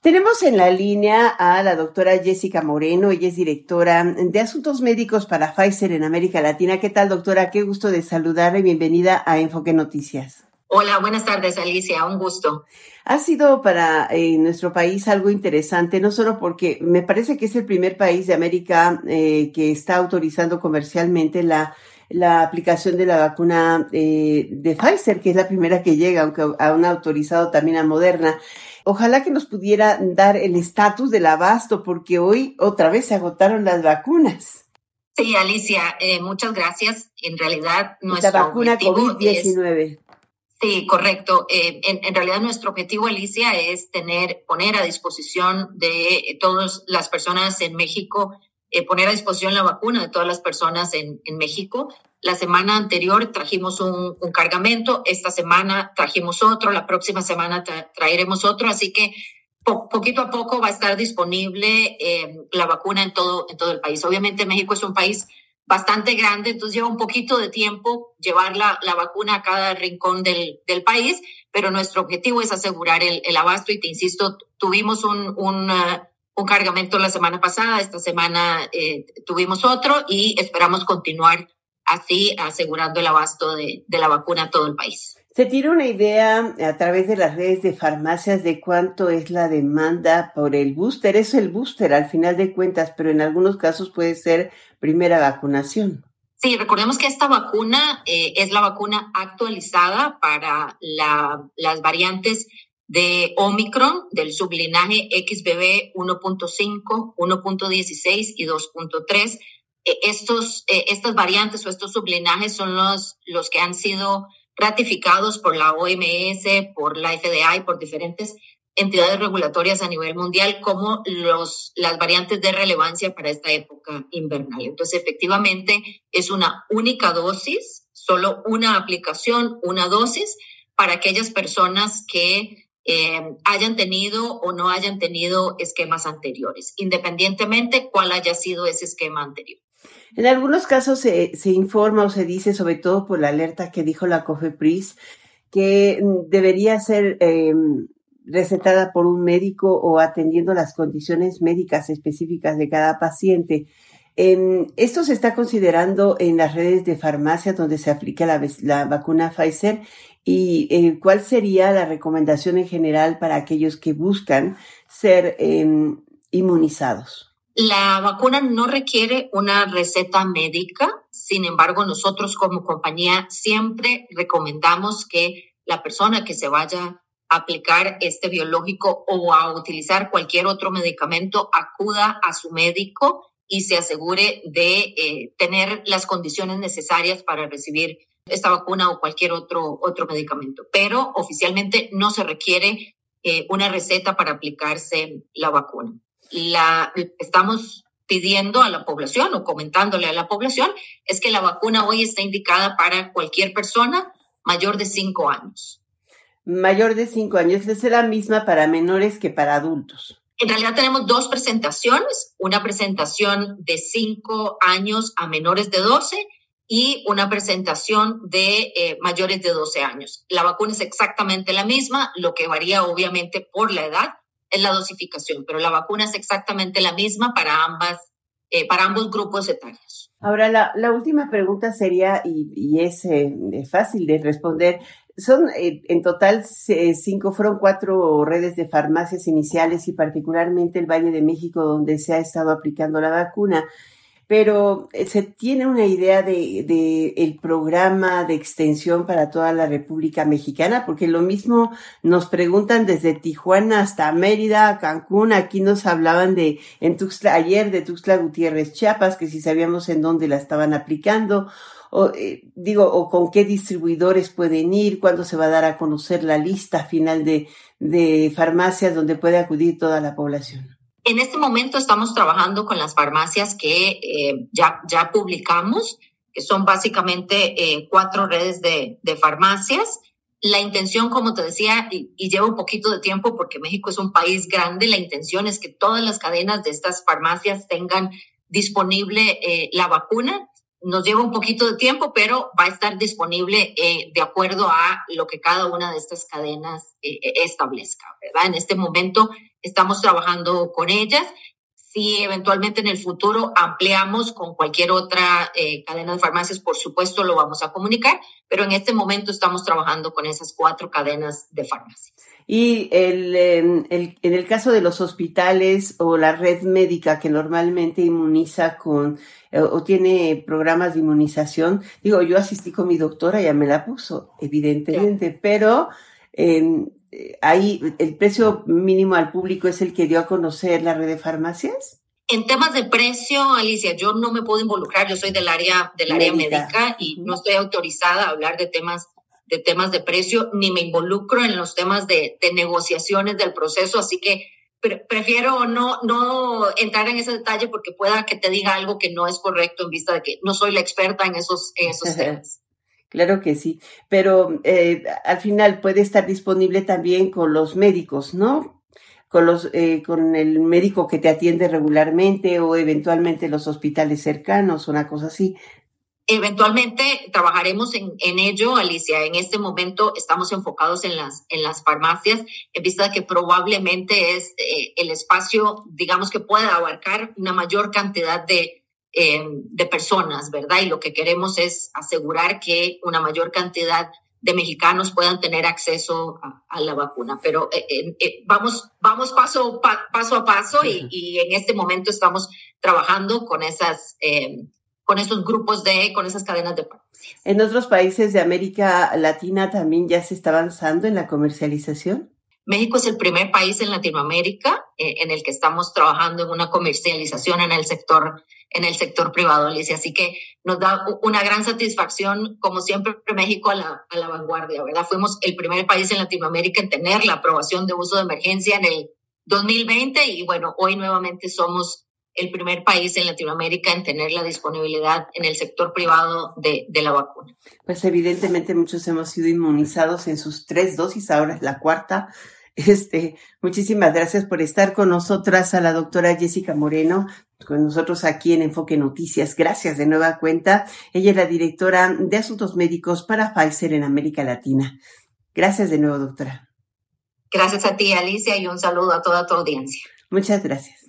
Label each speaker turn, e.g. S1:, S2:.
S1: Tenemos en la línea a la doctora Jessica Moreno, ella es directora de Asuntos Médicos para Pfizer en América Latina. ¿Qué tal, doctora? Qué gusto de saludarle. Bienvenida a Enfoque Noticias.
S2: Hola, buenas tardes, Alicia. Un gusto.
S1: Ha sido para eh, nuestro país algo interesante, no solo porque me parece que es el primer país de América eh, que está autorizando comercialmente la, la aplicación de la vacuna eh, de Pfizer, que es la primera que llega, aunque aún ha autorizado también a Moderna. Ojalá que nos pudiera dar el estatus del abasto, porque hoy otra vez se agotaron las vacunas.
S2: Sí, Alicia, eh, muchas gracias. En realidad, nuestra vacuna
S1: COVID-19.
S2: Sí, correcto. Eh, en, realidad nuestro objetivo, Alicia, es tener, poner a disposición de todas las personas en México, eh, poner a disposición la vacuna de todas las personas en, en México la semana anterior trajimos un, cargamento, esta semana trajimos otro, la próxima semana traeremos otro, así que poquito a poco va a estar disponible eh, la vacuna en todo, en todo el país. Obviamente México es un país bastante grande, entonces lleva un poquito de tiempo llevar la, vacuna a cada rincón del, país, pero nuestro objetivo es asegurar el, abasto y te insisto, tuvimos un, un, uh, un, cargamento la semana pasada, esta semana eh, tuvimos otro y esperamos continuar así asegurando el abasto de, la vacuna a todo el país.
S1: ¿Se tiene una idea a través de las redes de farmacias de cuánto es la demanda por el booster? Es el booster al final de cuentas, pero en algunos casos puede ser primera vacunación.
S2: Sí, recordemos que esta vacuna eh, es la vacuna actualizada para las variantes de Omicron del sublinaje XBB 1.5, 1.16 y 2.3 eh, estos, eh, estas variantes o estos sublinajes son los, los que han sido ratificados por la OMS, por la FDA y por diferentes entidades regulatorias a nivel mundial como los, las variantes de relevancia para esta época invernal. Entonces, efectivamente, es una única dosis, solo una aplicación, una dosis para aquellas personas que eh, hayan tenido o no hayan tenido esquemas anteriores, independientemente cuál haya sido ese esquema anterior.
S1: En algunos casos se, informa o se dice, sobre todo por la alerta que dijo la COFEPRIS, que mm, debería ser em, recetada por un médico o atendiendo las condiciones médicas específicas de cada paciente. Em, esto se está considerando en las redes de farmacia donde se aplica la, vacuna Pfizer y eh, cuál sería la recomendación en general para aquellos que buscan ser em, inmunizados.
S2: La vacuna no requiere una receta médica, sin embargo, nosotros como compañía siempre recomendamos que la persona que se vaya a aplicar este biológico o a utilizar cualquier otro medicamento acuda a su médico y se asegure de eh, tener las condiciones necesarias para recibir esta vacuna o cualquier otro, otro medicamento. Pero oficialmente no se requiere eh, una receta para aplicarse la vacuna la, estamos pidiendo a la población o comentándole a la población es que la vacuna hoy está indicada para cualquier persona mayor de cinco años.
S1: Mayor de cinco años, es la misma para menores que para adultos.
S2: En realidad tenemos dos presentaciones, una presentación de cinco años a menores de 12 y una presentación de eh, mayores de 12 años. La vacuna es exactamente la misma, lo que varía obviamente por la edad es la dosificación, pero la vacuna es exactamente la misma para ambas, eh, para ambos grupos etarios.
S1: Ahora, la, la última pregunta sería, y, es eh, fácil de responder, son eh, en total cinco, fueron cuatro redes de farmacias iniciales y particularmente el Valle de México donde se ha estado aplicando la vacuna. Pero eh, se tiene una idea de, el programa de extensión para toda la República Mexicana, porque lo mismo nos preguntan desde Tijuana hasta Mérida, Cancún, aquí nos hablaban de en Tuxtla, ayer de Tuxtla Gutiérrez, Chiapas, que si sabíamos en dónde la estaban aplicando, o eh, digo, o con qué distribuidores pueden ir, cuándo se va a dar a conocer la lista final de, de farmacias donde puede acudir toda la población.
S2: En este momento estamos trabajando con las farmacias que eh, ya, ya publicamos, que son básicamente eh, cuatro redes de, farmacias. La intención, como te decía, y, lleva un poquito de tiempo porque México es un país grande, la intención es que todas las cadenas de estas farmacias tengan disponible eh, la vacuna. Nos lleva un poquito de tiempo, pero va a estar disponible de acuerdo a lo que cada una de estas cadenas establezca, ¿verdad? En este momento estamos trabajando con ellas. Si eventualmente en el futuro ampliamos con cualquier otra eh, cadena de farmacias, por supuesto lo vamos a comunicar, pero en este momento estamos trabajando con esas cuatro cadenas de farmacias.
S1: Y el, em, el, en el caso de los hospitales o la red médica que normalmente inmuniza con eh, o tiene programas de inmunización, digo, yo asistí con mi doctora, ya me la puso, evidentemente, pero eh, ahí el precio mínimo al público es el que dio a conocer la red de farmacias.
S2: En temas de precio, Alicia, yo no me puedo involucrar, yo soy del área del área médica, y no estoy autorizada a hablar de temas de temas de precio, ni me involucro en los temas de, de negociaciones del proceso, así que prefiero no, no entrar en ese detalle porque pueda que te diga algo que no es correcto en vista de que no soy la experta en esos, en esos temas.
S1: Claro que sí, pero eh, al final puede estar disponible también con los médicos, ¿no? Con, los, eh, con el médico que te atiende regularmente o eventualmente los hospitales cercanos, una cosa así.
S2: Eventualmente trabajaremos en, en, ello, Alicia. En este momento estamos enfocados en las, en las farmacias, en vista de que probablemente es eh, el espacio, digamos, que pueda abarcar una mayor cantidad de, eh, de personas, ¿verdad? Y lo que queremos es asegurar que una mayor cantidad de mexicanos puedan tener acceso a, la vacuna. Pero eh, eh, vamos, vamos paso, paso a paso y, y, en este momento estamos trabajando con esas, con esos grupos de, con esas cadenas de
S1: ¿En otros países de América Latina también ya se está avanzando en la comercialización?
S2: México es el primer país en Latinoamérica en el que estamos trabajando en una comercialización en el sector en el sector privado, Alicia. Así que nos da una gran satisfacción, como siempre, México a la, a la vanguardia, ¿verdad? Fuimos el primer país en Latinoamérica en tener la aprobación de uso de emergencia en el 2020 y bueno, hoy nuevamente somos el primer país en Latinoamérica en tener la disponibilidad en el sector privado de, de, la vacuna.
S1: Pues evidentemente muchos hemos sido inmunizados en sus tres dosis, ahora es la cuarta. Este, muchísimas gracias por estar con nosotras, a la doctora Jessica Moreno, con nosotros aquí en Enfoque Noticias. Gracias de nueva cuenta. Ella es la directora de Asuntos Médicos para Pfizer en América Latina. Gracias de nuevo, doctora.
S2: Gracias a ti, Alicia, y un saludo a toda tu audiencia.
S1: Muchas gracias.